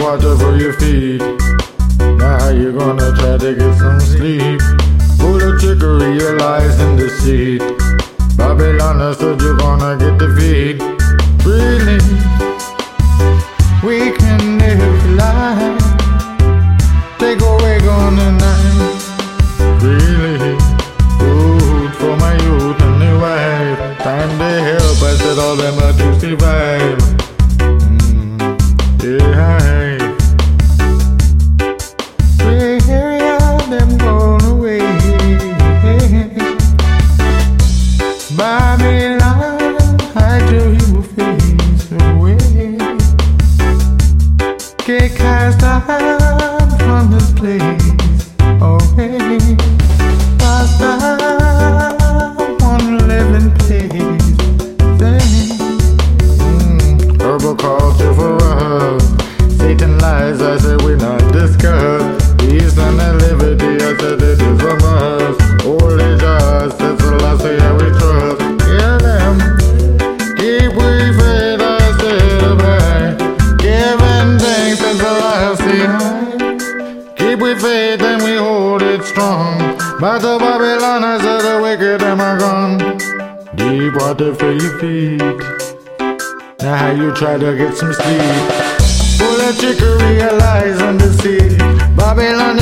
Water for your feet. Now you gonna try to get some sleep. Full of trickery, your lies and deceit. Babylon said you're gonna get defeat. Really, we can live life. Take away gone tonight. Really, food for my youth and the wife. Time to help, I said all them are to survive. Your evil face away. Thing. Keep we faith and we hold it strong. Back the Babylon, I said the wicked them are gone. Deep water for your feet. Now how you try to get some sleep Full of trickery, of lies and deceit Babylon,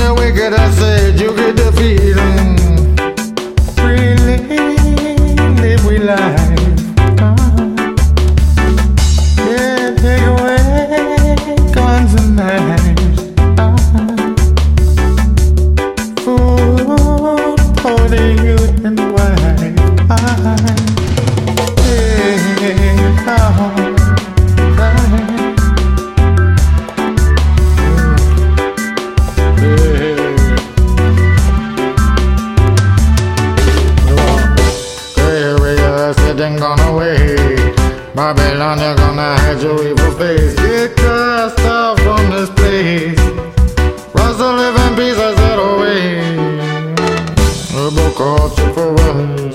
Babylon, you're gonna hide your evil face. Get cast out from this place. Rise to live in peace, I said away. Herbal culture for us.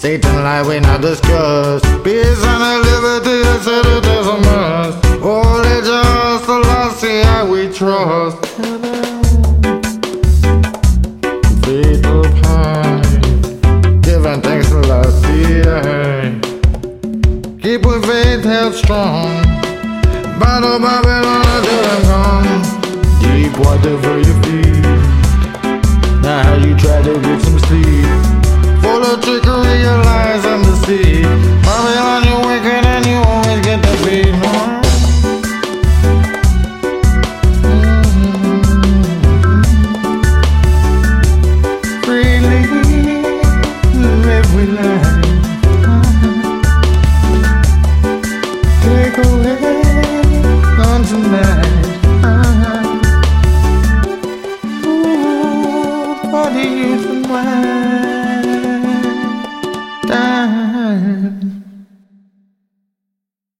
Satan lie we not discuss. Peace and liberty, I said it is a must. Holy just the last how we trust. Held strong. Battle Babylon tonight